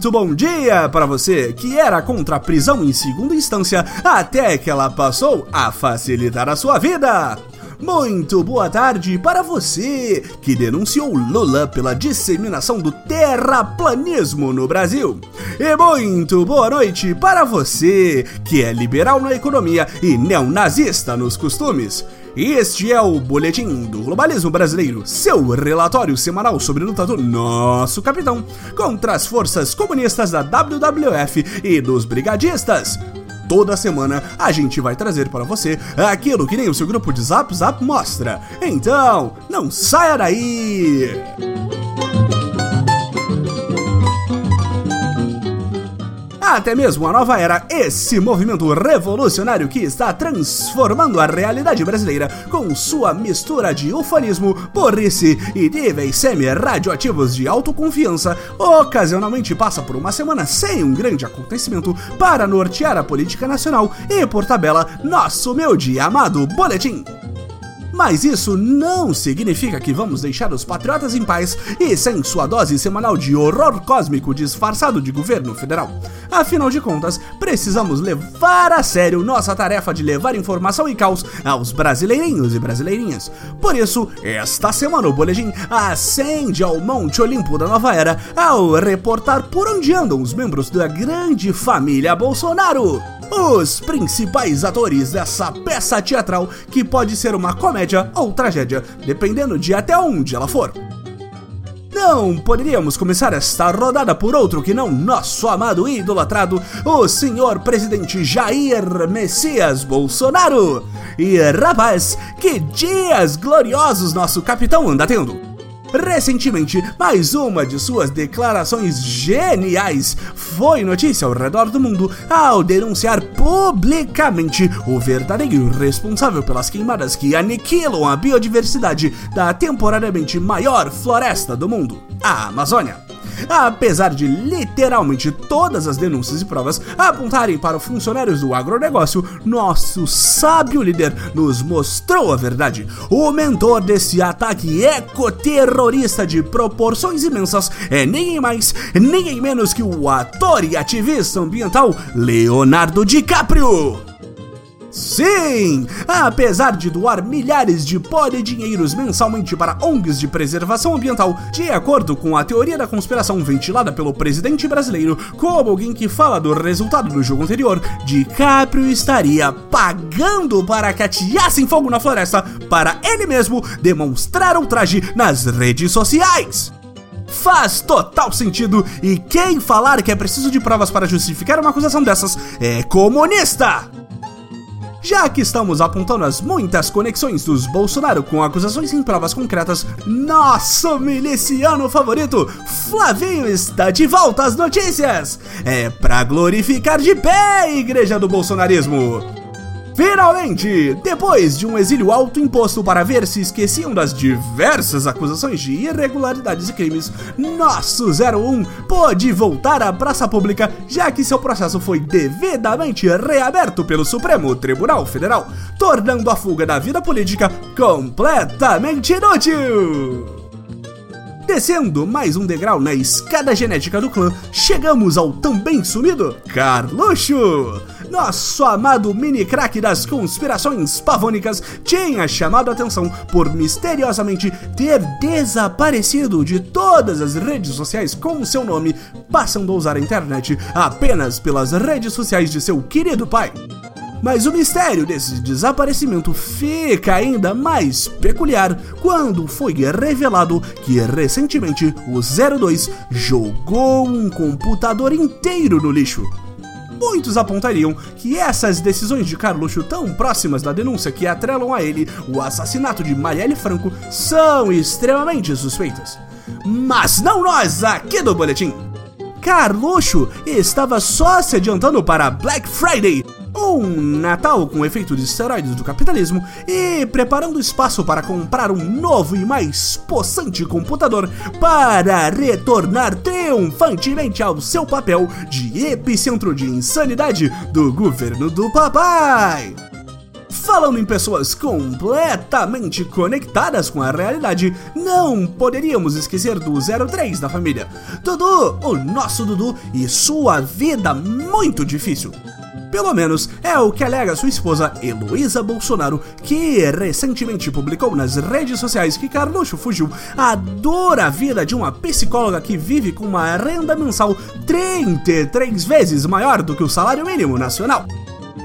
Muito bom dia para você que era contra a prisão em segunda instância até que ela passou a facilitar a sua vida. Muito boa tarde para você que denunciou Lula pela disseminação do terraplanismo no Brasil. E muito boa noite para você que é liberal na economia e neonazista nos costumes. Este é o Boletim do Globalismo Brasileiro, seu relatório semanal sobre a luta do nosso capitão contra as forças comunistas da WWF e dos brigadistas toda semana a gente vai trazer para você aquilo que nem o seu grupo de Zap Zap mostra. Então, não saia daí! Até mesmo a nova era, esse movimento revolucionário que está transformando a realidade brasileira com sua mistura de ufanismo, burrice e níveis semi-radioativos de autoconfiança, ocasionalmente passa por uma semana sem um grande acontecimento para nortear a política nacional e, por tabela, nosso meu dia amado boletim. Mas isso não significa que vamos deixar os patriotas em paz e sem sua dose semanal de horror cósmico disfarçado de governo federal. Afinal de contas, precisamos levar a sério nossa tarefa de levar informação e caos aos brasileirinhos e brasileirinhas. Por isso, esta semana o Boletim acende ao Monte Olimpo da Nova Era ao reportar por onde andam os membros da grande família Bolsonaro os principais atores dessa peça teatral que pode ser uma comédia ou tragédia, dependendo de até onde ela for. Não poderíamos começar esta rodada por outro que não nosso amado e idolatrado, o senhor presidente Jair Messias Bolsonaro. E rapaz, que dias gloriosos nosso capitão anda tendo! Recentemente, mais uma de suas declarações geniais foi notícia ao redor do mundo ao denunciar publicamente o verdadeiro responsável pelas queimadas que aniquilam a biodiversidade da temporariamente maior floresta do mundo, a Amazônia. Apesar de literalmente todas as denúncias e provas apontarem para os funcionários do agronegócio, nosso sábio líder nos mostrou a verdade. O mentor desse ataque ecoterrorista de proporções imensas é ninguém mais, ninguém menos que o ator e ativista ambiental Leonardo DiCaprio. Sim! Apesar de doar milhares de dinheiros mensalmente para ONGs de preservação ambiental, de acordo com a teoria da conspiração ventilada pelo presidente brasileiro, como alguém que fala do resultado do jogo anterior, DiCaprio estaria pagando para que ateassem fogo na floresta para ele mesmo demonstrar ultraje nas redes sociais. Faz total sentido e quem falar que é preciso de provas para justificar uma acusação dessas é comunista! Já que estamos apontando as muitas conexões dos Bolsonaro com acusações em provas concretas, nosso miliciano favorito, Flavinho, está de volta às notícias! É pra glorificar de pé a igreja do bolsonarismo! Finalmente, depois de um exílio autoimposto para ver se esqueciam das diversas acusações de irregularidades e crimes, nosso 01 pôde voltar à praça pública, já que seu processo foi devidamente reaberto pelo Supremo Tribunal Federal, tornando a fuga da vida política completamente inútil. Descendo mais um degrau na escada genética do clã, chegamos ao também sumido Carluxo! Nosso amado mini crack das conspirações pavônicas tinha chamado a atenção por misteriosamente ter desaparecido de todas as redes sociais com seu nome, passando a usar a internet apenas pelas redes sociais de seu querido pai. Mas o mistério desse desaparecimento fica ainda mais peculiar quando foi revelado que recentemente o 02 jogou um computador inteiro no lixo. Muitos apontariam que essas decisões de Carluxo tão próximas da denúncia que atrelam a ele o assassinato de Marielle Franco são extremamente suspeitas. Mas não nós aqui do Boletim! Carluxo estava só se adiantando para Black Friday, um Natal com efeito de esteroides do capitalismo e preparando espaço para comprar um novo e mais possante computador para retornar triunfantemente ao seu papel de epicentro de insanidade do governo do papai. Falando em pessoas completamente conectadas com a realidade, não poderíamos esquecer do 03 da família. Dudu, o nosso Dudu e sua vida muito difícil. Pelo menos é o que alega sua esposa Heloísa Bolsonaro, que recentemente publicou nas redes sociais que Carluxo fugiu adora a vida de uma psicóloga que vive com uma renda mensal 33 vezes maior do que o salário mínimo nacional.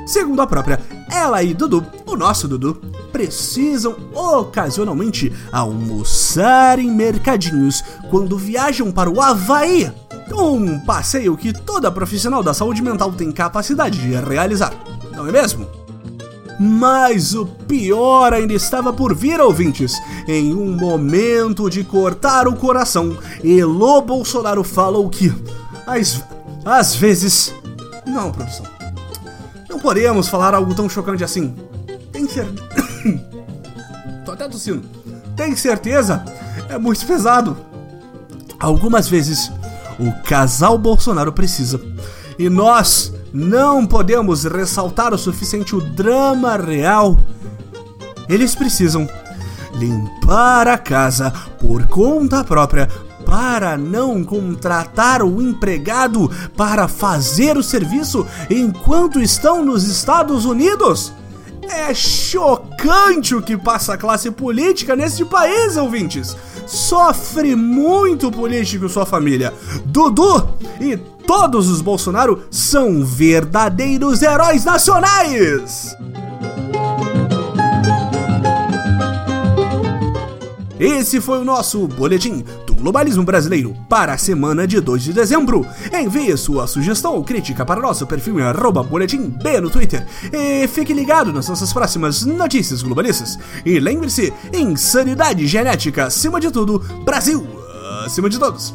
Segundo a própria, ela e Dudu, o nosso Dudu, precisam ocasionalmente almoçar em mercadinhos quando viajam para o Havaí. Um passeio que toda profissional da saúde mental tem capacidade de realizar, não é mesmo? Mas o pior ainda estava por vir, ouvintes. Em um momento de cortar o coração, Elo Bolsonaro falou que, às, às vezes. Não, produção. Não podemos falar algo tão chocante assim. Tem certeza. Tô até tossindo. Tem certeza? É muito pesado. Algumas vezes, o casal Bolsonaro precisa. E nós não podemos ressaltar o suficiente o drama real. Eles precisam limpar a casa por conta própria para não contratar o empregado para fazer o serviço enquanto estão nos Estados Unidos? É chocante o que passa a classe política neste país, ouvintes. Sofre muito político sua família. Dudu e todos os Bolsonaro são verdadeiros heróis nacionais. Esse foi o nosso boletim globalismo brasileiro para a semana de 2 de dezembro. Envie sua sugestão ou crítica para nosso perfil em boletim B no Twitter. E fique ligado nas nossas próximas notícias globalistas. E lembre-se, insanidade genética acima de tudo, Brasil acima de todos.